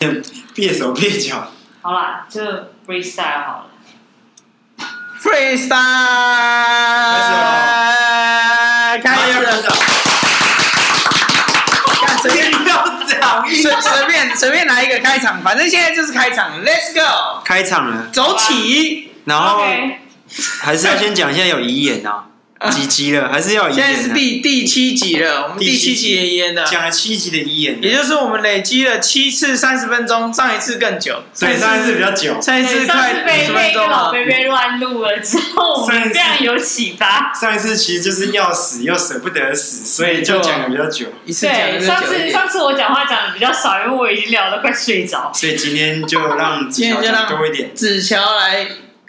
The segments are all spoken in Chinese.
蹩 手别脚。好啦，就 freestyle 好了。freestyle 开始了，随便不要讲，随随便随便来一个开场，反正现在就是开场，Let's go，开场了，走起，然后还是要先讲一下有遗言啊。几集了？还是要遗言？现在是第第七集了，我们第七集的遗言的，讲了七集的遗言，也就是我们累积了七次三十分钟，上一次更久，对，上一次比较久，上一次快五十分钟了。贝贝乱录了之后，我们这样有启发。上一次其实就是要死又舍不得死，所以就讲的比较久。对，上次上次我讲话讲的比较少，因为我已经聊得快睡着。所以今天就让子乔讲多一点。子乔来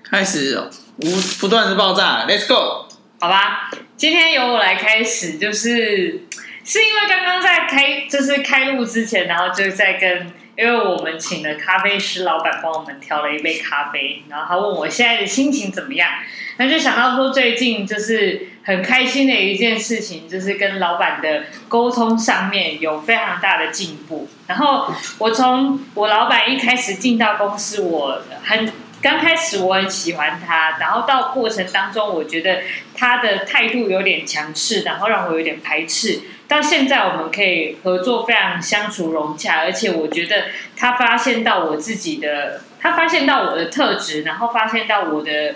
开始无不断的爆炸，Let's go。好吧，今天由我来开始，就是是因为刚刚在开，就是开录之前，然后就在跟，因为我们请了咖啡师老板帮我们调了一杯咖啡，然后他问我现在的心情怎么样，那就想到说最近就是很开心的一件事情，就是跟老板的沟通上面有非常大的进步。然后我从我老板一开始进到公司，我很。刚开始我很喜欢他，然后到过程当中，我觉得他的态度有点强势，然后让我有点排斥。到现在我们可以合作非常相处融洽，而且我觉得他发现到我自己的，他发现到我的特质，然后发现到我的，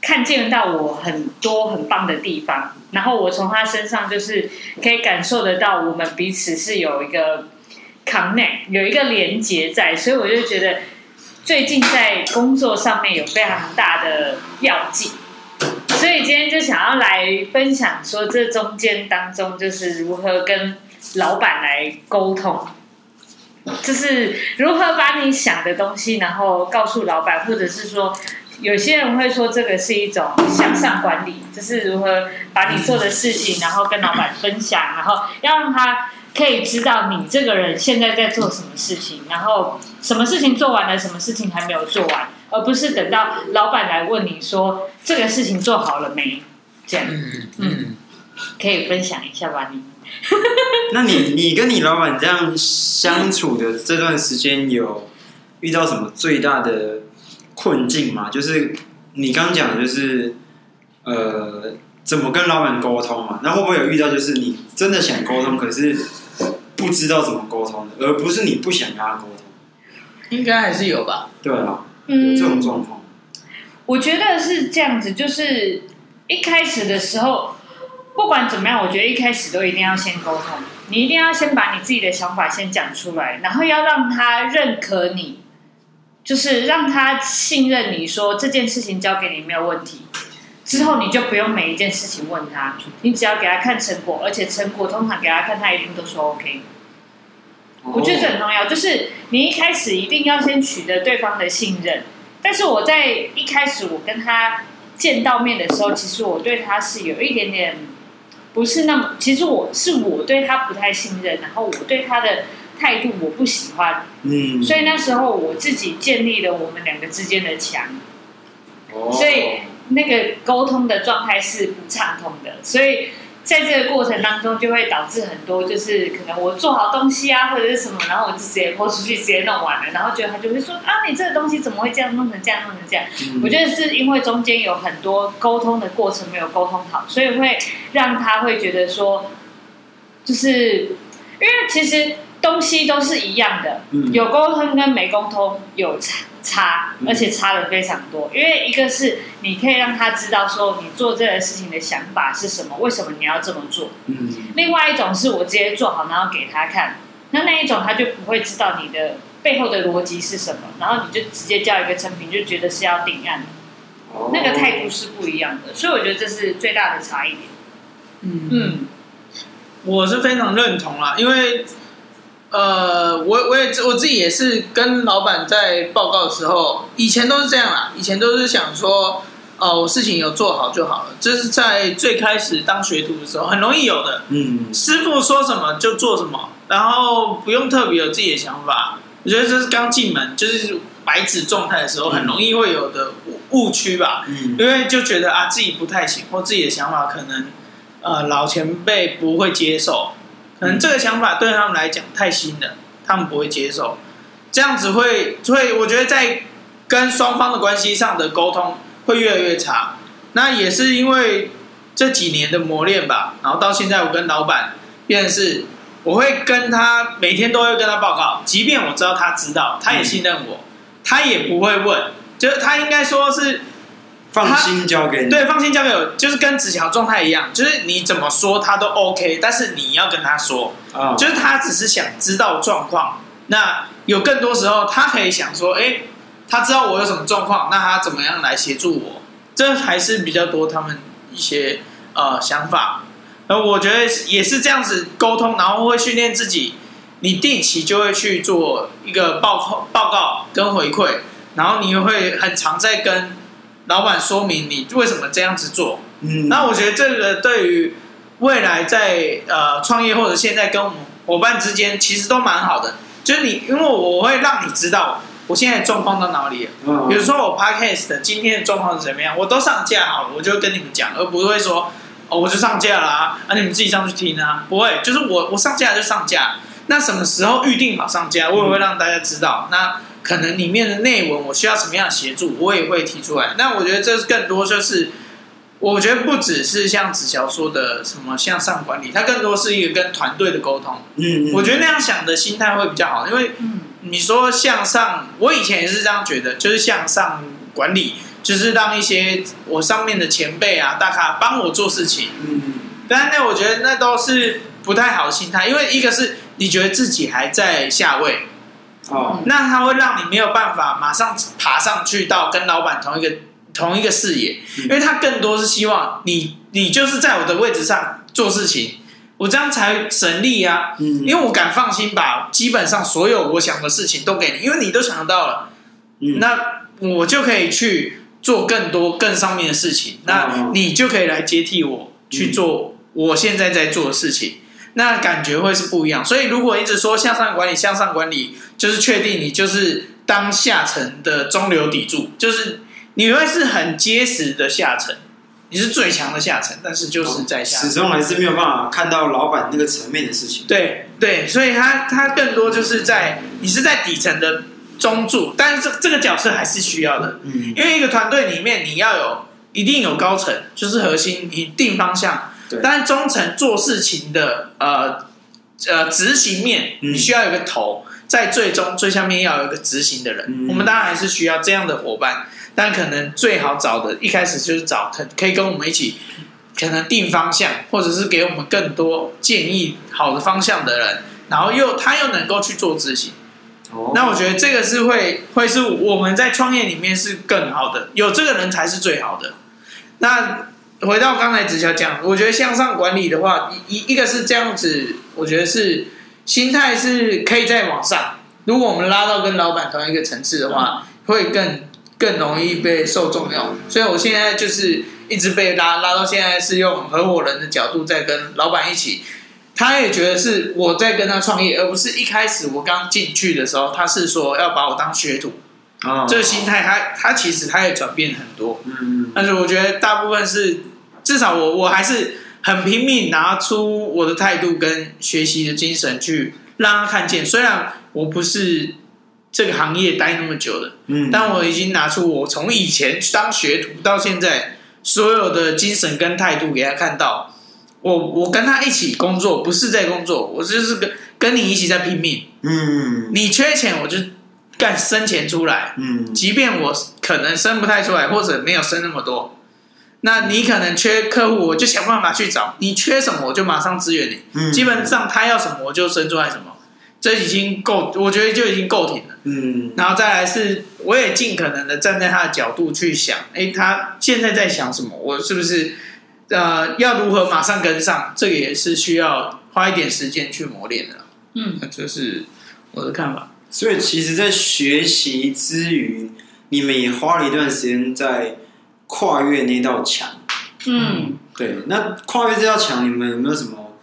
看见到我很多很棒的地方，然后我从他身上就是可以感受得到我们彼此是有一个 connect，有一个连接在，所以我就觉得。最近在工作上面有非常大的要紧，所以今天就想要来分享说，这中间当中就是如何跟老板来沟通，就是如何把你想的东西，然后告诉老板，或者是说，有些人会说这个是一种向上管理，就是如何把你做的事情，然后跟老板分享，然后要让他。可以知道你这个人现在在做什么事情，然后什么事情做完了，什么事情还没有做完，而不是等到老板来问你说这个事情做好了没？这样，嗯，嗯，可以分享一下吧，你。那你你跟你老板这样相处的这段时间，有遇到什么最大的困境吗？就是你刚讲的，就是呃，怎么跟老板沟通嘛？那会不会有遇到，就是你真的想沟通，可是？不知道怎么沟通的，而不是你不想跟他沟通，应该还是有吧？对啊，有这种状况。我觉得是这样子，就是一开始的时候，不管怎么样，我觉得一开始都一定要先沟通。你一定要先把你自己的想法先讲出来，然后要让他认可你，就是让他信任你说这件事情交给你没有问题。之后你就不用每一件事情问他，你只要给他看成果，而且成果通常给他看，他一定都说 OK。我觉得这很重要，就是你一开始一定要先取得对方的信任。但是我在一开始我跟他见到面的时候，其实我对他是有一点点不是那么，其实我是我对他不太信任，然后我对他的态度我不喜欢，嗯，所以那时候我自己建立了我们两个之间的墙，所以。那个沟通的状态是不畅通的，所以在这个过程当中就会导致很多，就是可能我做好东西啊，或者是什么，然后我就直接泼出去，直接弄完了，然后觉得他就会说啊，你这个东西怎么会这样弄成这样弄成这样？嗯、我觉得是因为中间有很多沟通的过程没有沟通好，所以会让他会觉得说，就是因为其实东西都是一样的，有沟通跟没沟通有差。差，而且差的非常多。因为一个是你可以让他知道说你做这个事情的想法是什么，为什么你要这么做。嗯。另外一种是我直接做好，然后给他看。那那一种他就不会知道你的背后的逻辑是什么，然后你就直接交一个成品，就觉得是要定案。哦。那个态度是不一样的，所以我觉得这是最大的差异点。嗯嗯，我是非常认同啦，因为。呃，我我也我自己也是跟老板在报告的时候，以前都是这样啦，以前都是想说，哦，我事情有做好就好了。这是在最开始当学徒的时候，很容易有的。嗯，师傅说什么就做什么，然后不用特别有自己的想法。我觉得这是刚进门就是白纸状态的时候，很容易会有的误区吧。嗯，因为就觉得啊自己不太行，或自己的想法可能呃老前辈不会接受。可能这个想法对他们来讲太新了，他们不会接受。这样子会会，我觉得在跟双方的关系上的沟通会越来越差。那也是因为这几年的磨练吧，然后到现在我跟老板变成是，我会跟他每天都会跟他报告，即便我知道他知道，他也信任我，他也不会问，就是他应该说是放心交给你，对，放心交给我，就是跟子乔状态一样，就是你怎么说他都 OK，但是你要跟他说，啊，就是他只是想知道状况。那有更多时候，他可以想说，哎，他知道我有什么状况，那他怎么样来协助我？这还是比较多他们一些呃想法。而我觉得也是这样子沟通，然后会训练自己。你定期就会去做一个报告、报告跟回馈，然后你会很常在跟老板说明你为什么这样子做。嗯，那我觉得这个对于未来在呃创业或者现在跟我们伙伴之间，其实都蛮好的。就是你，因为我会让你知道我现在状况到哪里。嗯，比如说我 Podcast 今天的状况是怎么样，我都上架好了，我就跟你们讲，而不会说哦我就上架啦啊，啊你们自己上去听啊，不会，就是我我上架就上架。那什么时候预定好上架，我也会让大家知道。那可能里面的内文我需要什么样的协助，我也会提出来。那我觉得这更多就是。我觉得不只是像子乔说的什么向上管理，它更多是一个跟团队的沟通。嗯，我觉得那样想的心态会比较好，因为你说向上，我以前也是这样觉得，就是向上管理，就是让一些我上面的前辈啊、大咖帮我做事情。嗯，但是那我觉得那都是不太好的心态，因为一个是你觉得自己还在下位，哦，那他会让你没有办法马上爬上去到跟老板同一个。同一个视野，因为他更多是希望你，你就是在我的位置上做事情，我这样才省力啊。嗯，因为我敢放心把基本上所有我想的事情都给你，因为你都想得到了，嗯，那我就可以去做更多更上面的事情，那你就可以来接替我去做我现在在做的事情，那感觉会是不一样。所以如果一直说向上管理，向上管理，就是确定你就是当下层的中流砥柱，就是。你会是很结实的下层，你是最强的下层，但是就是在下层，始终还是没有办法看到老板那个层面的事情。对对，所以他他更多就是在你是在底层的中柱，但是这这个角色还是需要的，嗯，因为一个团队里面你要有一定有高层，就是核心，你定方向，对，但是中层做事情的呃呃执行面，你需要有个头，在最终最下面要有一个执行的人，嗯，我们当然还是需要这样的伙伴。但可能最好找的，一开始就是找可可以跟我们一起，可能定方向，或者是给我们更多建议好的方向的人，然后又他又能够去做执行。哦，那我觉得这个是会会是我们在创业里面是更好的，有这个人才是最好的。那回到刚才子乔讲，我觉得向上管理的话，一一个是这样子，我觉得是心态是可以再往上。如果我们拉到跟老板同一个层次的话，会更。更容易被受重用，所以我现在就是一直被拉拉到现在，是用合伙人的角度在跟老板一起。他也觉得是我在跟他创业，而不是一开始我刚进去的时候，他是说要把我当学徒。啊、哦，这个心态他他其实他也转变很多。嗯，但是我觉得大部分是至少我我还是很拼命拿出我的态度跟学习的精神去让他看见，虽然我不是。这个行业待那么久了，嗯，但我已经拿出我从以前当学徒到现在所有的精神跟态度给他看到。我我跟他一起工作，不是在工作，我就是跟跟你一起在拼命。嗯，你缺钱，我就干生钱出来。嗯，即便我可能生不太出来，或者没有生那么多，那你可能缺客户，我就想办法去找。你缺什么，我就马上支援你。嗯，基本上他要什么，我就生出来什么。这已经够，我觉得就已经够挺了。嗯，然后再来是，我也尽可能的站在他的角度去想，哎，他现在在想什么？我是不是呃，要如何马上跟上？这个也是需要花一点时间去磨练的。嗯，这是我的看法。所以，其实，在学习之余，你们也花了一段时间在跨越那道墙。嗯，对。那跨越这道墙，你们有没有什么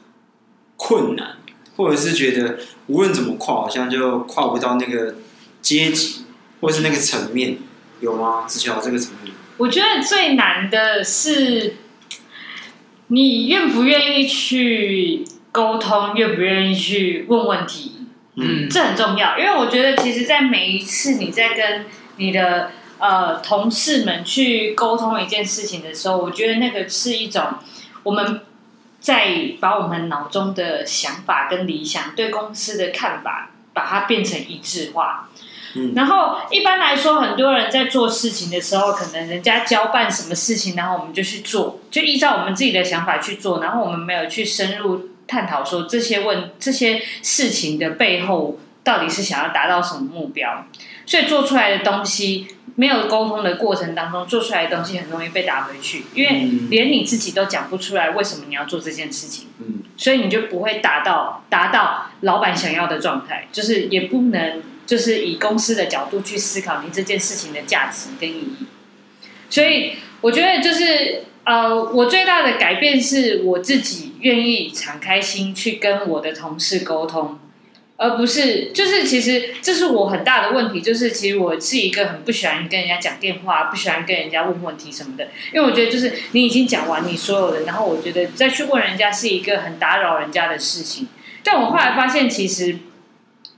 困难？或者是觉得无论怎么跨，好像就跨不到那个阶级，或是那个层面，有吗？之前有这个层面，我觉得最难的是，你愿不愿意去沟通，愿不愿意去问问题，嗯，这很重要，因为我觉得其实，在每一次你在跟你的呃同事们去沟通一件事情的时候，我觉得那个是一种我们在把我们脑中的想法跟理想对公司的看法，把它变成一致化。嗯，然后一般来说，很多人在做事情的时候，可能人家交办什么事情，然后我们就去做，就依照我们自己的想法去做，然后我们没有去深入。探讨说这些问这些事情的背后到底是想要达到什么目标，所以做出来的东西没有沟通的过程当中做出来的东西很容易被打回去，因为连你自己都讲不出来为什么你要做这件事情，嗯，所以你就不会达到达到老板想要的状态，就是也不能就是以公司的角度去思考你这件事情的价值跟意义，所以我觉得就是。呃，我最大的改变是我自己愿意敞开心去跟我的同事沟通，而不是就是其实这是我很大的问题，就是其实我是一个很不喜欢跟人家讲电话，不喜欢跟人家问问题什么的，因为我觉得就是你已经讲完你所有的，然后我觉得再去问人家是一个很打扰人家的事情。但我后来发现，其实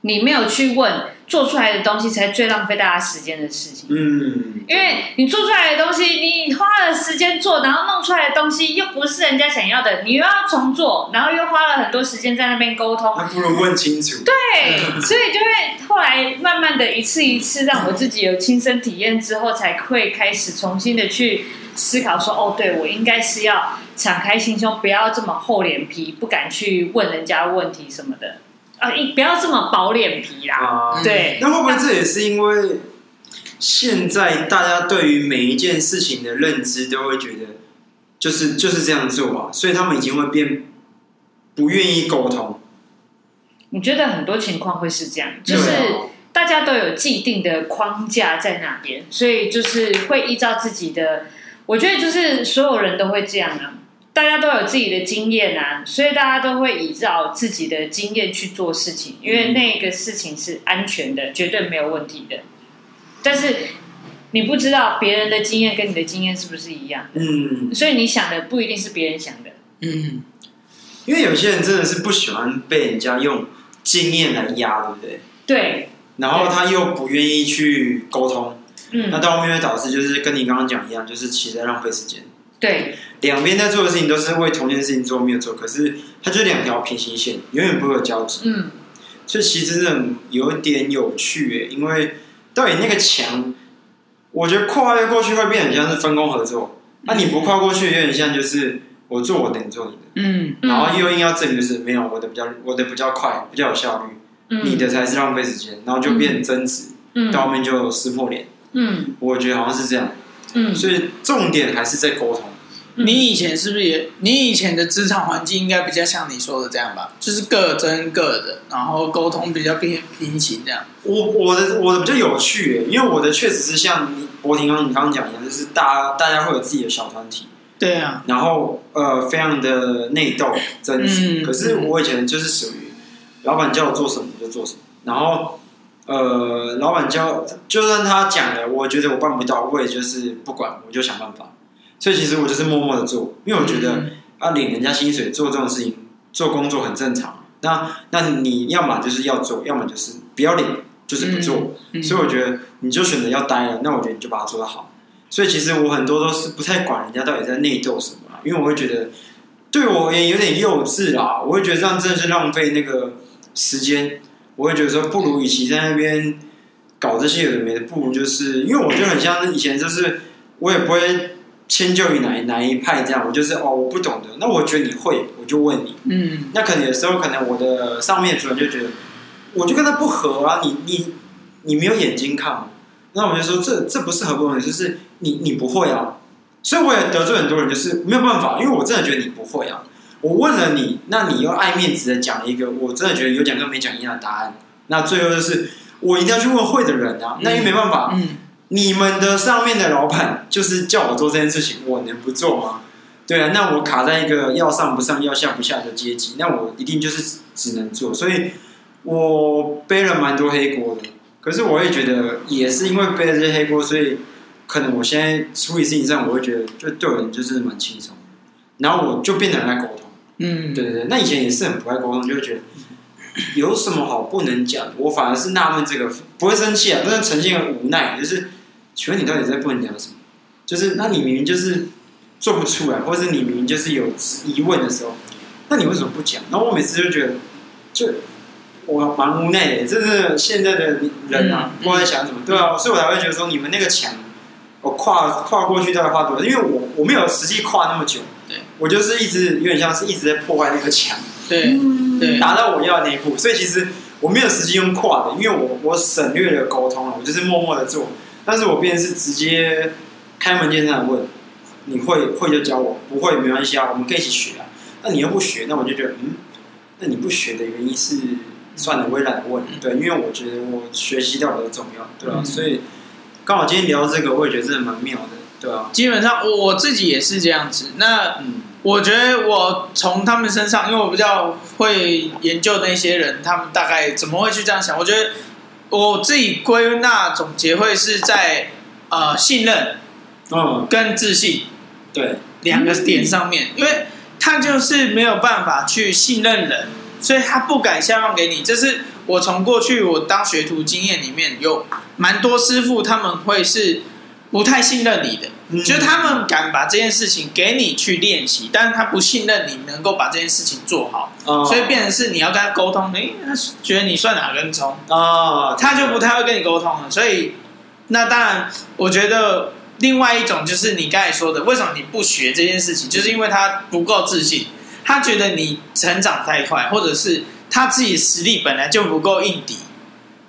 你没有去问。做出来的东西才最浪费大家时间的事情。嗯，因为你做出来的东西，你花了时间做，然后弄出来的东西又不是人家想要的，你又要重做，然后又花了很多时间在那边沟通。还不如问清楚。对，所以就会后来慢慢的一次一次让我自己有亲身体验之后，才会开始重新的去思考说，哦，对，我应该是要敞开心胸，不要这么厚脸皮，不敢去问人家问题什么的。啊，不要这么薄脸皮啦！啊、对，那会不会这也是因为现在大家对于每一件事情的认知都会觉得，就是就是这样做啊，所以他们已经会变不愿意沟通。我觉得很多情况会是这样，就是大家都有既定的框架在那边，所以就是会依照自己的。我觉得就是所有人都会这样啊。大家都有自己的经验啊，所以大家都会依照自己的经验去做事情，因为那个事情是安全的，绝对没有问题的。但是你不知道别人的经验跟你的经验是不是一样，嗯，所以你想的不一定是别人想的，嗯，因为有些人真的是不喜欢被人家用经验来压，对不对？对。然后他又不愿意去沟通，嗯，那到后面会导致就是跟你刚刚讲一样，就是其实在浪费时间。对，两边在做的事情都是为同一件事情做，没有做，可是它就两条平行线，永远不会有交集。嗯，所以其实真的有一点有趣诶，因为到底那个墙，我觉得跨越过去会变很像是分工合作，那、嗯啊、你不跨过去，有点像就是我做我的，你做你的。嗯，然后又硬要证明就是没有我的比较，我的比较快，比较有效率，嗯、你的才是浪费时间，然后就变争执，嗯，到后面就撕破脸。嗯，我觉得好像是这样。嗯，所以重点还是在沟通。你以前是不是也？你以前的职场环境应该比较像你说的这样吧？就是各争各的，然后沟通比较平平行这样。我我的我的比较有趣耶，因为我的确实是像你博婷刚你刚刚讲一样，就是大家大家会有自己的小团体。对啊。然后呃，非常的内斗争执。嗯。可是我以前就是属于老板叫我做什么我就做什么，然后。呃，老板教，就算他讲了，我觉得我办不到，我也就是不管，我就想办法。所以其实我就是默默的做，因为我觉得啊，领人家薪水做这种事情，做工作很正常。那那你要么就是要做，要么就是不要领，就是不做。所以我觉得你就选择要待了，那我觉得你就把它做得好。所以其实我很多都是不太管人家到底在内斗什么，因为我会觉得对我也有点幼稚啦。我会觉得这样真的是浪费那个时间。我会觉得说，不如与其在那边搞这些有的没的，不如就是因为我就很像以前，就是我也不会迁就于哪一哪一派这样，我就是哦，我不懂的，那我觉得你会，我就问你。嗯。那可能有时候，可能我的上面主人就觉得，我就跟他不合啊，你你你没有眼睛看，那我就说这这不是合不合，就是你你不会啊，所以我也得罪很多人，就是没有办法，因为我真的觉得你不会啊。我问了你，那你又爱面子的讲了一个，我真的觉得有讲跟没讲一样的答案。那最后就是我一定要去问会的人啊，那又没办法。嗯，你们的上面的老板就是叫我做这件事情，我能不做吗？对啊，那我卡在一个要上不上、要下不下的阶级，那我一定就是只能做。所以我背了蛮多黑锅的。可是我也觉得，也是因为背了这些黑锅，所以可能我现在处理事情上，我会觉得就对人就是蛮轻松。然后我就变得很爱沟通。嗯，对对对，那以前也是很不爱沟通，就会觉得 有什么好不能讲？我反而是纳闷这个，不会生气啊，但是呈现无奈，就是请问你到底在不能讲什么？就是那你明明就是做不出来，或者是你明明就是有疑问的时候，那你为什么不讲？然后我每次就觉得，就我蛮无奈的，这是现在的人啊，不知道在想什么，对啊，所以我才会觉得说，你们那个墙，我跨跨过去大概花多少？因为我我没有实际跨那么久，对，我就是一直有点像是一直在破坏那个墙。对，对，达到我要的那一步，所以其实我没有时间用跨的，因为我我省略了沟通了，我就是默默的做。但是我变成是直接开门见山的问，你会会就教我，不会没关系啊，我们可以一起学啊。那你又不学，那我就觉得，嗯，那你不学的原因是算了，我也懒得问。对，因为我觉得我学习到比较重要，对吧、啊？所以刚好今天聊这个，我也觉得真的蛮妙的，对、啊？基本上我自己也是这样子。那嗯。我觉得我从他们身上，因为我比较会研究那些人，他们大概怎么会去这样想？我觉得我自己归纳总结会是在呃信任，嗯，跟自信，对两个点上面，因为他就是没有办法去信任人，所以他不敢下放给你。这是我从过去我当学徒经验里面有蛮多师傅他们会是不太信任你的。就是他们敢把这件事情给你去练习，但是他不信任你能够把这件事情做好，哦、所以变成是你要跟他沟通，诶，他觉得你算哪根葱啊？他就不太会跟你沟通了。所以，那当然，我觉得另外一种就是你刚才说的，为什么你不学这件事情，就是因为他不够自信，他觉得你成长太快，或者是他自己实力本来就不够硬底。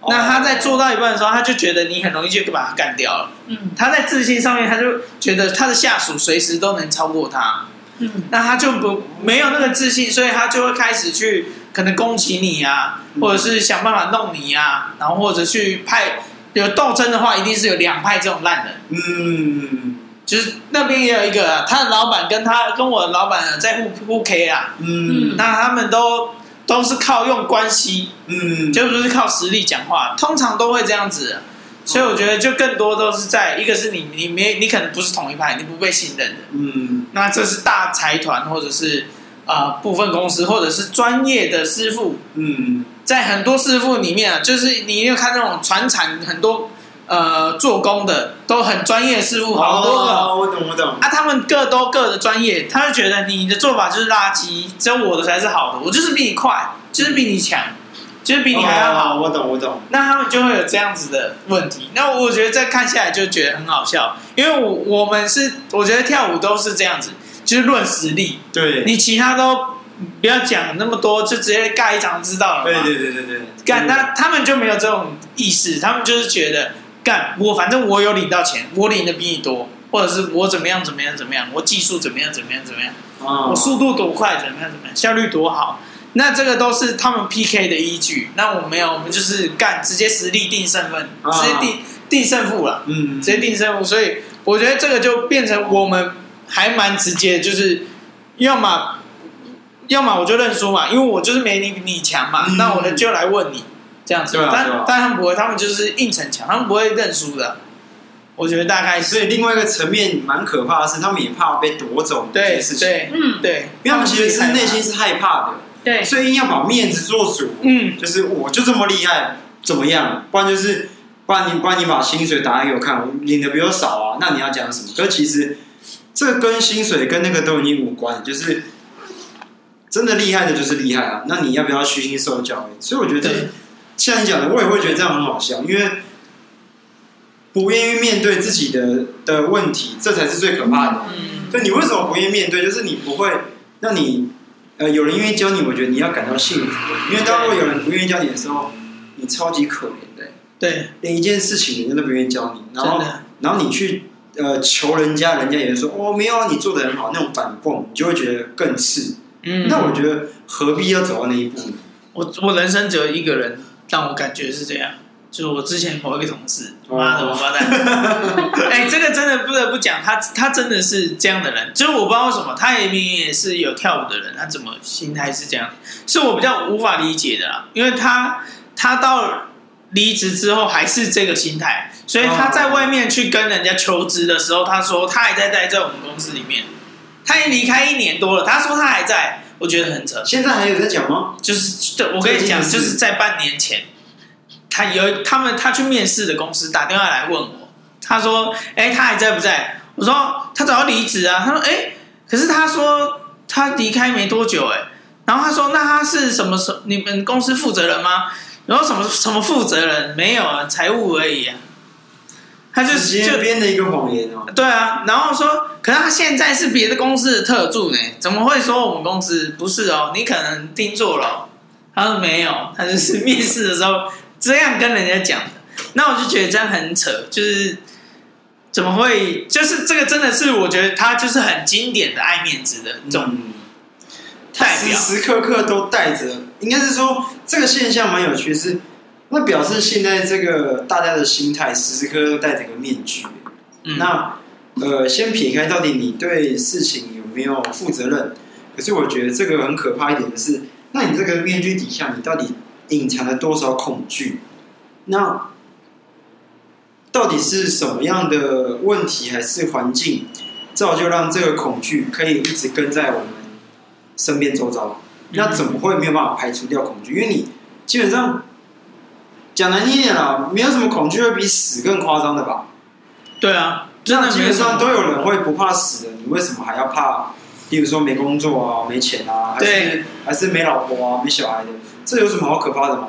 那他在做到一半的时候，他就觉得你很容易就把他干掉了。嗯，他在自信上面，他就觉得他的下属随时都能超过他。嗯，那他就不没有那个自信，所以他就会开始去可能攻击你啊，或者是想办法弄你啊，然后或者去派有斗争的话，一定是有两派这种烂人。嗯，就是那边也有一个啊，他的老板跟他跟我的老板在互互 K 啊。嗯，那他们都。都是靠用关系，嗯，就不是靠实力讲话，通常都会这样子，所以我觉得就更多都是在一个是你你没你可能不是同一派，你不被信任。的，嗯，那这是大财团或者是啊、呃、部分公司或者是专业的师傅，嗯，在很多师傅里面啊，就是你有看那种传产很多。呃，做工的都很专业，师傅好多个，哦，我懂我懂。啊，他们各都各的专业，他就觉得你的做法就是垃圾，只有我的才是好的，我就是比你快，就是比你强，就是比你还要好。哦，我懂我懂。那他们就会有这样子的问题。那我觉得再看下来就觉得很好笑，因为我我们是，我觉得跳舞都是这样子，就是论实力。对。你其他都不要讲那么多，就直接盖一张知道了。对对对对对。干，那他们就没有这种意识，他们就是觉得。干我，反正我有领到钱，我领的比你多，或者是我怎么样怎么样怎么样，我技术怎么样怎么样怎么样，哦、我速度多快怎么样怎么样，效率多好，那这个都是他们 PK 的依据。那我没有，我们就是干直接实力定胜负，哦、直接定定胜负了，嗯，直接定胜负。所以我觉得这个就变成我们还蛮直接，就是要么要么我就认输嘛，因为我就是没你你强嘛，嗯、那我呢就来问你。这样子，啊、但、啊、但他们不会，他们就是硬逞强，他们不会认输的。我觉得大概是。所以另外一个层面蛮可怕的是，他们也怕被夺走这件事情。对，嗯，对，因为他们其实是内心是害怕的。对，所以硬要把面子做主。嗯，就是我就这么厉害，怎么样？不然就是，不然你不然你把薪水打给我看，我领的比我少啊，那你要讲什么？可是其实这跟薪水跟那个都已经无关，就是真的厉害的就是厉害啊。那你要不要虚心受教育？所以我觉得。像你讲的，我也会觉得这样很好笑，因为不愿意面对自己的的问题，这才是最可怕的。嗯，对，你为什么不愿意面对？就是你不会，那你呃，有人愿意教你，我觉得你要感到幸福。因为当如果有人不愿意教你的时候，你超级可怜的。对，连一件事情人家都不愿意教你，然后然后你去呃求人家，人家也说哦没有啊，你做的很好，那种反讽，你就会觉得更刺。嗯，那我觉得何必要走到那一步呢？我我人生只有一个人。但我感觉是这样，就是我之前某一个同事，妈的王八蛋！哎、欸，这个真的不得不讲，他他真的是这样的人，就是我不知道为什么，他也明明也是有跳舞的人，他怎么心态是这样，是我比较无法理解的啦。因为他他到离职之后还是这个心态，所以他在外面去跟人家求职的时候，他说他还在待在我们公司里面，他已经离开一年多了，他说他还在。我觉得很扯。现在还有在讲吗？就是对我跟你讲，就是在半年前，他有他们他去面试的公司打电话来问我，他说：“哎，他还在不在？”我说：“他早要离职啊。”他说：“哎，可是他说他离开没多久，哎。”然后他说：“那他是什么什你们公司负责人吗？”然后什么什么负责人没有啊，财务而已啊。他就直接编的一个谎言哦。对啊，然后说，可是他现在是别的公司的特助呢，怎么会说我们公司不是哦？你可能听错了哦。他说没有，他就是面试的时候这样跟人家讲的。那我就觉得这样很扯，就是怎么会？就是这个真的是我觉得他就是很经典的爱面子的这种代表，时时刻刻都带着。应该是说这个现象蛮有趣，是。那表示现在这个大家的心态时时刻刻都戴着个面具。嗯、那呃，先撇开到底你对事情有没有负责任，可是我觉得这个很可怕一点的是，那你这个面具底下你到底隐藏了多少恐惧？那到底是什么样的问题还是环境造就让这个恐惧可以一直跟在我们身边周遭？那怎么会没有办法排除掉恐惧？因为你基本上。讲难听点了，没有什么恐惧会比死更夸张的吧？对啊，真的基本上都有人会不怕死的，你为什么还要怕？比如说没工作啊，没钱啊，还是还是没老婆啊，没小孩的，这有什么好可怕的吗？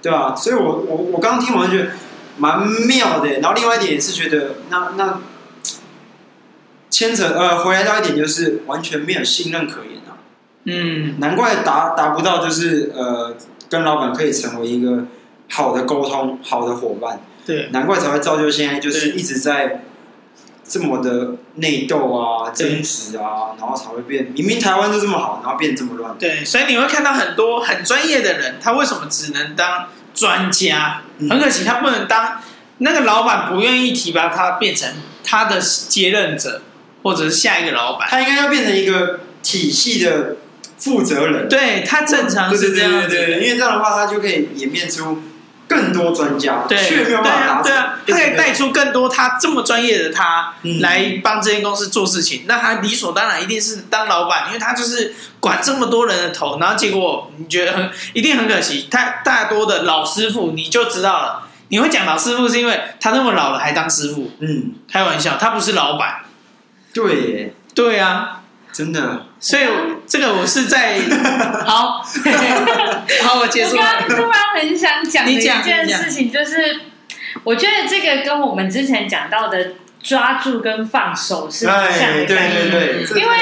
对吧？所以我我我刚刚听完觉得蛮妙的，然后另外一点也是觉得那那牵扯呃回来到一点就是完全没有信任可言啊，嗯，难怪达达不到就是呃跟老板可以成为一个。好的沟通，好的伙伴，对，难怪才会造就现在就是一直在这么的内斗啊、争执啊，然后才会变。明明台湾就这么好，然后变这么乱。对，所以你会看到很多很专业的人，他为什么只能当专家？嗯、很可惜，他不能当那个老板不愿意提拔他变成他的接任者，或者是下一个老板。他应该要变成一个体系的负责人。对，他正常是这样子，对对对，因为这样的话，他就可以演变出。更多专家，对，对啊，对啊，他可以带出更多他这么专业的他来帮这间公司做事情。嗯、那他理所当然一定是当老板，因为他就是管这么多人的头。然后结果你觉得很一定很可惜，他大多的老师傅你就知道了。你会讲老师傅是因为他那么老了还当师傅？嗯，开玩笑，他不是老板。对耶，对啊。真的，所以这个我是在 好，好，我结束。我刚刚突然很想讲的一件事情，就是我觉得这个跟我们之前讲到的抓住跟放手是很像的概念。对对对，因为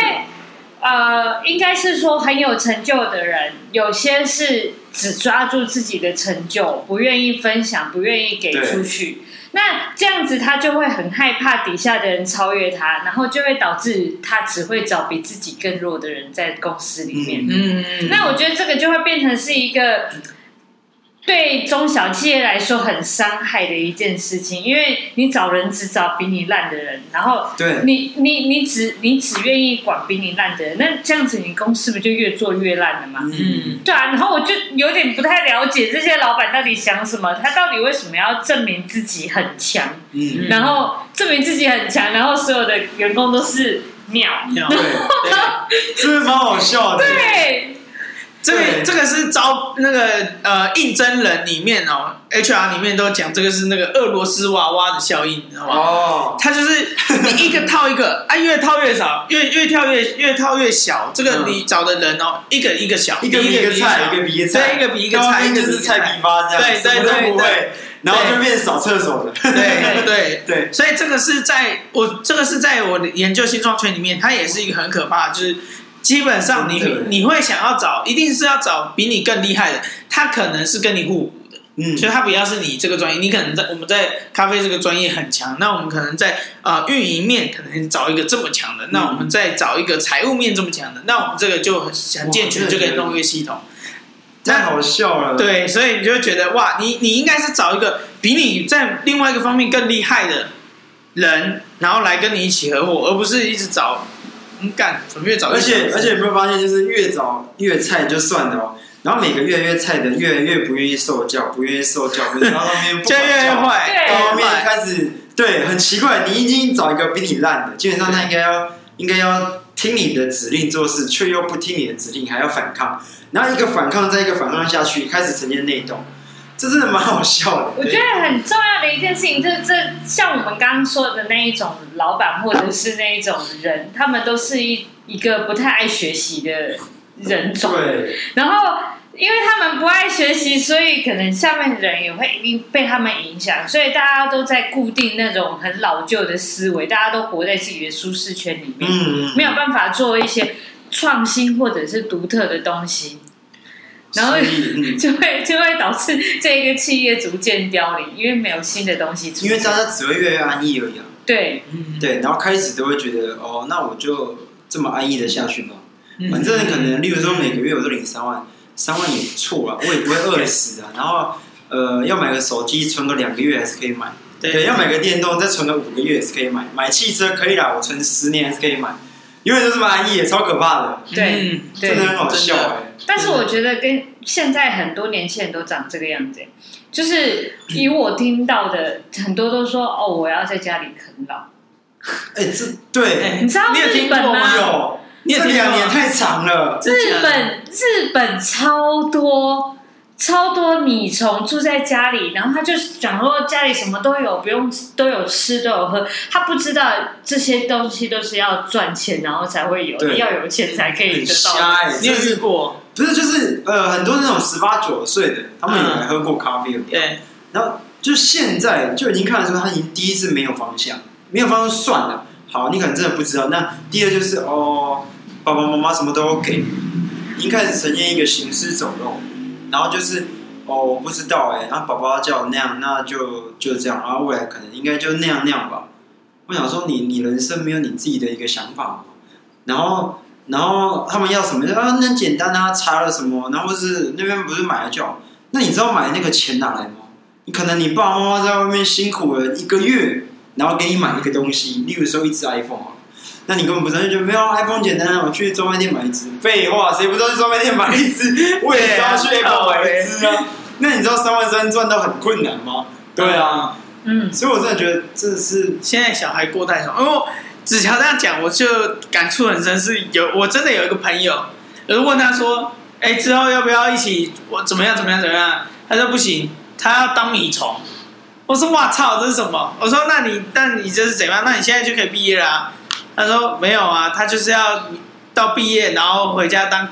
呃，应该是说很有成就的人，有些是只抓住自己的成就，不愿意分享，不愿意给出去。那这样子，他就会很害怕底下的人超越他，然后就会导致他只会找比自己更弱的人在公司里面。嗯嗯。那我觉得这个就会变成是一个。对中小企业来说很伤害的一件事情，因为你找人只找比你烂的人，然后你你你只你只愿意管比你烂的人，那这样子你公司不就越做越烂了吗？嗯，对啊。然后我就有点不太了解这些老板到底想什么，他到底为什么要证明自己很强？嗯，然后证明自己很强，然后所有的员工都是鸟，对，对，是不是蛮好笑的？对。这个这个是招那个呃应征人里面哦，HR 里面都讲这个是那个俄罗斯娃娃的效应，你知道吗？哦，它就是你一个套一个，啊，越套越少，越越跳越越套越小。这个你找的人哦，一个一个小，一个比一个菜，一个比一个菜，一个比一个菜，就是菜比发这样，对对对对，然后就变扫厕所的，对对。对，所以这个是在我这个是在我的研究新创圈里面，它也是一个很可怕，就是。基本上你，你你会想要找，一定是要找比你更厉害的。他可能是跟你互补的，嗯，所以他不要是你这个专业，你可能在我们在咖啡这个专业很强，那我们可能在啊运营面可能找一个这么强的，嗯、那我们再找一个财务面这么强的，那我们这个就很很健全，就可以弄一个系统。太好笑了，对，所以你就会觉得哇，你你应该是找一个比你在另外一个方面更厉害的人，然后来跟你一起合伙，而不是一直找。嗯，干，怎么越早越？而且而且有没有发现，就是越早越菜就算了哦，然后每个越来越菜的，越来越不愿意受教，不愿意受教，然后后面就越来越坏，到后面开始对，很奇怪，你已经找一个比你烂的，基本上他应该要应该要听你的指令做事，却又不听你的指令，还要反抗，然后一个反抗再一个反抗下去，开始呈现内斗，这真的蛮好笑的。我觉得很重要的一件事情，就是这像我们刚刚说的那一种老板，或者是那一种人，他们都是一一个不太爱学习的人种。对，然后。因为他们不爱学习，所以可能下面的人也会一定被他们影响，所以大家都在固定那种很老旧的思维，大家都活在自己的舒适圈里面，嗯，没有办法做一些创新或者是独特的东西，然后 就会就会导致这个企业逐渐凋零，因为没有新的东西出现，因为大家只会越来越安逸而已啊。对，对，然后开始都会觉得哦，那我就这么安逸的下去吧，反正可能，例如说每个月我都领三万。三万也不错啊，我也不会饿死啊。然后，呃，要买个手机，存个两个月还是可以买。对，对，要买个电动，再存个五个月也是可以买。买汽车可以啦，我存十年还是可以买。因为都这么安逸，超可怕的。对，真的很好笑哎。但是我觉得跟现在很多年轻人都长这个样子，就是以我听到的，很多都说哦，我要在家里啃老。哎，这对，你知道日本吗？有。这两年太长了。日本日本超多超多米虫住在家里，然后他就讲说家里什么都有，不用都有吃都有喝。他不知道这些东西都是要赚钱，然后才会有，要有钱才可以得到。欸、你有遇过？不是，就是呃，很多那种十八九岁的，他们也来喝过咖啡。对、嗯，然后就现在就已经看得出他已经第一次没有方向，没有方向算了。好，你可能真的不知道。那第二就是哦。爸爸妈妈什么都有给，已经开始呈现一个行尸走肉，然后就是哦，我不知道哎，然后爸爸叫我那样，那就就这样，然后未来可能应该就那样那样吧。我想说你，你你人生没有你自己的一个想法吗？然后然后他们要什么啊？那简单啊，查了什么，然后是那边不是买了就好。那你知道买那个钱哪来吗？你可能你爸爸妈妈在外面辛苦了一个月，然后给你买一个东西，例如说一只 iPhone 那你根本不知道，就觉得没有 iPhone 简单啊！我去专卖店买一只。废话，谁不知道去专卖店买一只？我也要去 Apple 买一只啊！那你知道三万三赚到很困难吗？对啊，嗯，所以我真的觉得这是现在小孩过太爽。哦，子乔这样讲，我就感触很深。是有我真的有一个朋友，我就问他说：“哎，之后要不要一起？我怎么样？怎么样？怎么样？”他说：“不行，他要当米虫。”我说：“哇操，这是什么？”我说：“那你，那你这是怎样？那你现在就可以毕业了啊。”他说没有啊，他就是要到毕业，然后回家当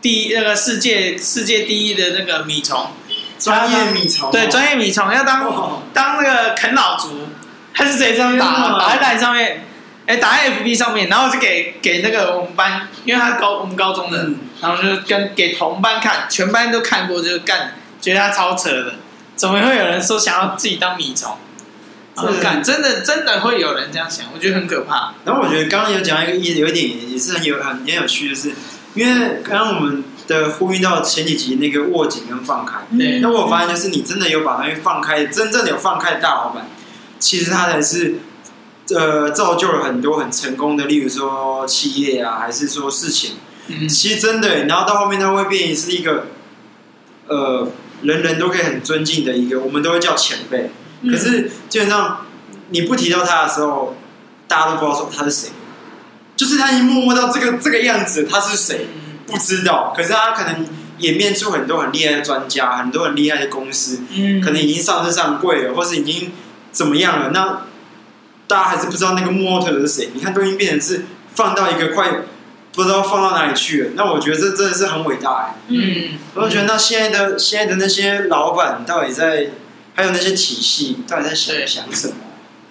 第一那个世界世界第一的那个米虫，专业米虫，对，专业米虫要当、哦、当那个啃老族，他是谁这样打打在上面，哎，打在 FB 上面，然后就给给那个我们班，因为他高我们高中的，嗯、然后就跟给同班看，全班都看过，就干，觉得他超扯的，怎么会有人说想要自己当米虫？是感真的真的会有人这样想，我觉得很可怕。然后我觉得刚刚有讲一个意，有一点也是很有很很有趣的是，因为刚刚我们的呼应到前几集那个握紧跟放开，对。那我发现就是你真的有把东西放开，真正的有放开的大老板，其实他才是呃造就了很多很成功的，例如说企业啊，还是说事情。嗯。其实真的，然后到后面他会变成是一个呃人人都可以很尊敬的一个，我们都会叫前辈。可是基本上，你不提到他的时候，大家都不知道说他是谁。就是他已经默默到这个这个样子，他是谁不知道。可是他可能演变出很多很厉害的专家，很多很厉害的公司，可能已经上市上柜了，或是已经怎么样了。那大家还是不知道那个幕后的是谁。你看，都已经变成是放到一个快不知道放到哪里去了。那我觉得这真的是很伟大哎。嗯，我就觉得那现在的现在的那些老板到底在。还有那些体系到底在想想什么？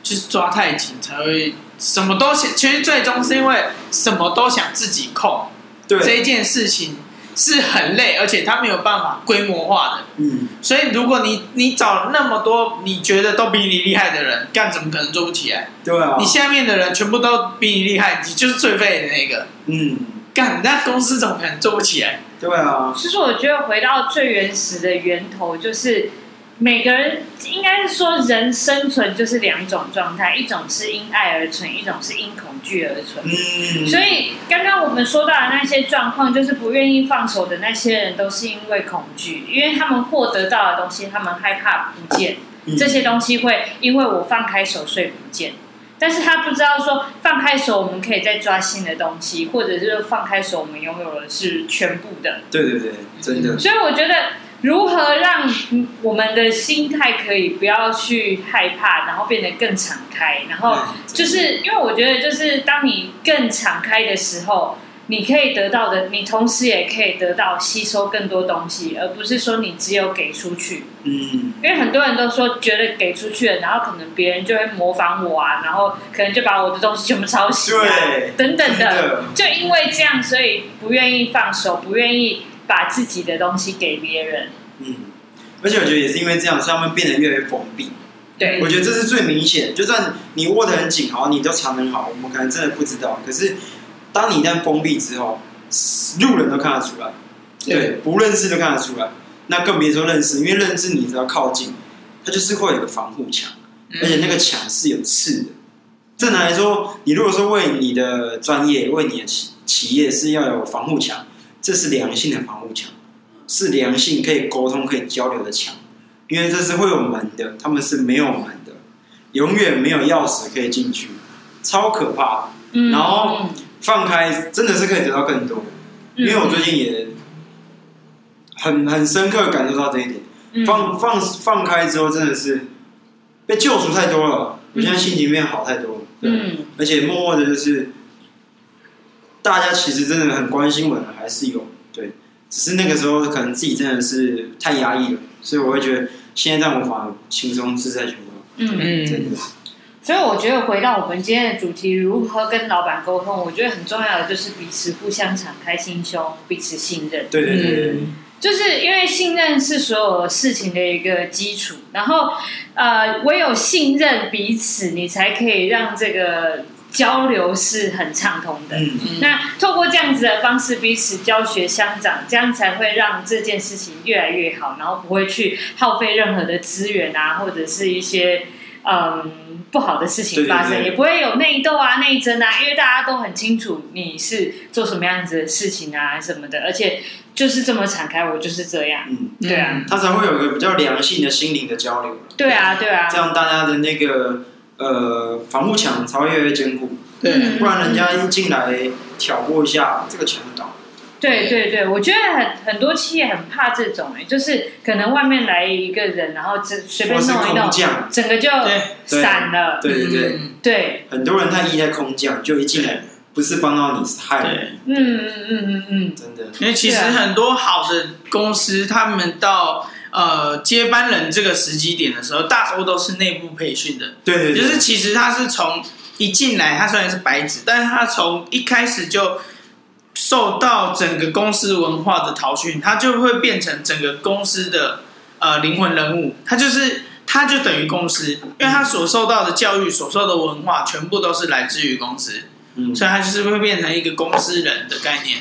就是抓太紧才会什么都想，其实最终是因为什么都想自己控。对，这一件事情是很累，而且它没有办法规模化的。嗯，所以如果你你找那么多你觉得都比你厉害的人，干怎么可能做不起来？对啊，你下面的人全部都比你厉害，你就是最废的那个。嗯，干那公司怎么可能做不起来？对啊，其实我觉得回到最原始的源头就是。每个人应该是说，人生存就是两种状态，一种是因爱而存，一种是因恐惧而存。嗯，所以刚刚我们说到的那些状况，就是不愿意放手的那些人，都是因为恐惧，因为他们获得到的东西，他们害怕不见。这些东西会因为我放开手，所以不见。但是他不知道说放开手，我们可以再抓新的东西，或者是放开手，我们拥有的是全部的。对对对，真的。所以我觉得，如何让我们的心态可以不要去害怕，然后变得更敞开，然后就是因为我觉得，就是当你更敞开的时候。你可以得到的，你同时也可以得到吸收更多东西，而不是说你只有给出去。嗯，因为很多人都说觉得给出去了，然后可能别人就会模仿我啊，然后可能就把我的东西全部抄袭啊，等等的。就因为这样，所以不愿意放手，不愿意把自己的东西给别人。嗯，而且我觉得也是因为这样，所以他们变得越来越封闭。对，我觉得这是最明显。就算你握得很紧，好，你都藏很好，我们可能真的不知道。可是。当你一旦封闭之后，路人都看得出来，对，不认识都看得出来，那更别说认识，因为认识你只要靠近，它就是会有个防护墙，而且那个墙是有刺的。正常来说，你如果说为你的专业、为你的企企业是要有防护墙，这是良性的防护墙，是良性可以沟通、可以交流的墙，因为这是会有门的，他们是没有门的，永远没有钥匙可以进去，超可怕。然后。放开真的是可以得到更多，因为我最近也很很深刻感受到这一点。放放放开之后，真的是被救赎太多了。我现在心情变好太多了，对，而且默默的就是大家其实真的很关心我的，还是有对，只是那个时候可能自己真的是太压抑了，所以我会觉得现在让我反而轻松自在许多。嗯嗯，真的。所以我觉得回到我们今天的主题，如何跟老板沟通，我觉得很重要的就是彼此互相敞开心胸，彼此信任。对对对对，嗯，就是因为信任是所有事情的一个基础。然后，呃，唯有信任彼此，你才可以让这个交流是很畅通的。嗯嗯。那透过这样子的方式，彼此教学相长，这样才会让这件事情越来越好，然后不会去耗费任何的资源啊，或者是一些。嗯，不好的事情发生，也不会有内斗啊、内争啊，因为大家都很清楚你是做什么样子的事情啊什么的，而且就是这么敞开，我就是这样，嗯，对啊，他才会有一个比较良性的心灵的交流。对啊，对啊，这样大家的那个呃防护墙才会越来越坚固，对，不然人家一进来挑拨一下，这个墙倒。对对对，我觉得很很多企业很怕这种哎，就是可能外面来一个人，然后这随便弄一弄，整个就散了。对对对对，很多人他依赖空降，就一进来不是帮到你，是害人。嗯嗯嗯嗯嗯，真的。因为其实很多好的公司，他们到呃接班人这个时机点的时候，大多都是内部培训的。对对，就是其实他是从一进来，他虽然是白纸，但是他从一开始就。受到整个公司文化的陶训，他就会变成整个公司的呃灵魂人物。他就是，他就等于公司，因为他所受到的教育、所受的文化，全部都是来自于公司。嗯，所以他就是会变成一个公司人的概念。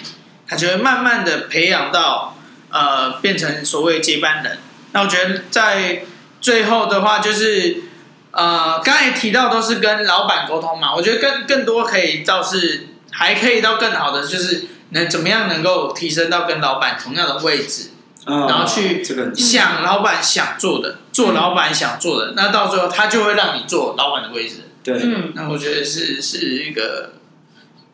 他就会慢慢的培养到呃，变成所谓接班人。那我觉得在最后的话，就是呃，刚才提到都是跟老板沟通嘛。我觉得更更多可以倒是。还可以到更好的，就是能怎么样能够提升到跟老板同样的位置，哦、然后去想老板想做的，嗯、做老板想做的，那到最后他就会让你做老板的位置。对，嗯，那我觉得是是一个，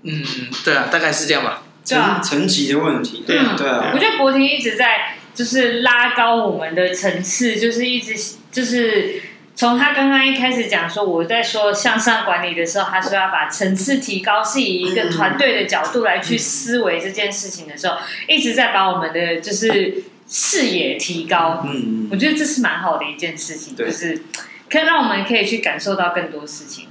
嗯，对啊，大概是这样吧。层层级的问题，对啊，对啊。我觉得博婷一直在就是拉高我们的层次，就是一直就是。从他刚刚一开始讲说，我在说向上管理的时候，他说要把层次提高，是以一个团队的角度来去思维这件事情的时候，一直在把我们的就是视野提高。嗯，我觉得这是蛮好的一件事情，就是可以让我们可以去感受到更多事情。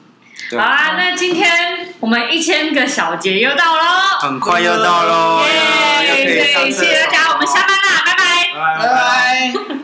好啊那今天我们一千个小节又到喽很快又到喽耶谢谢大家我们下班啦拜拜。拜拜。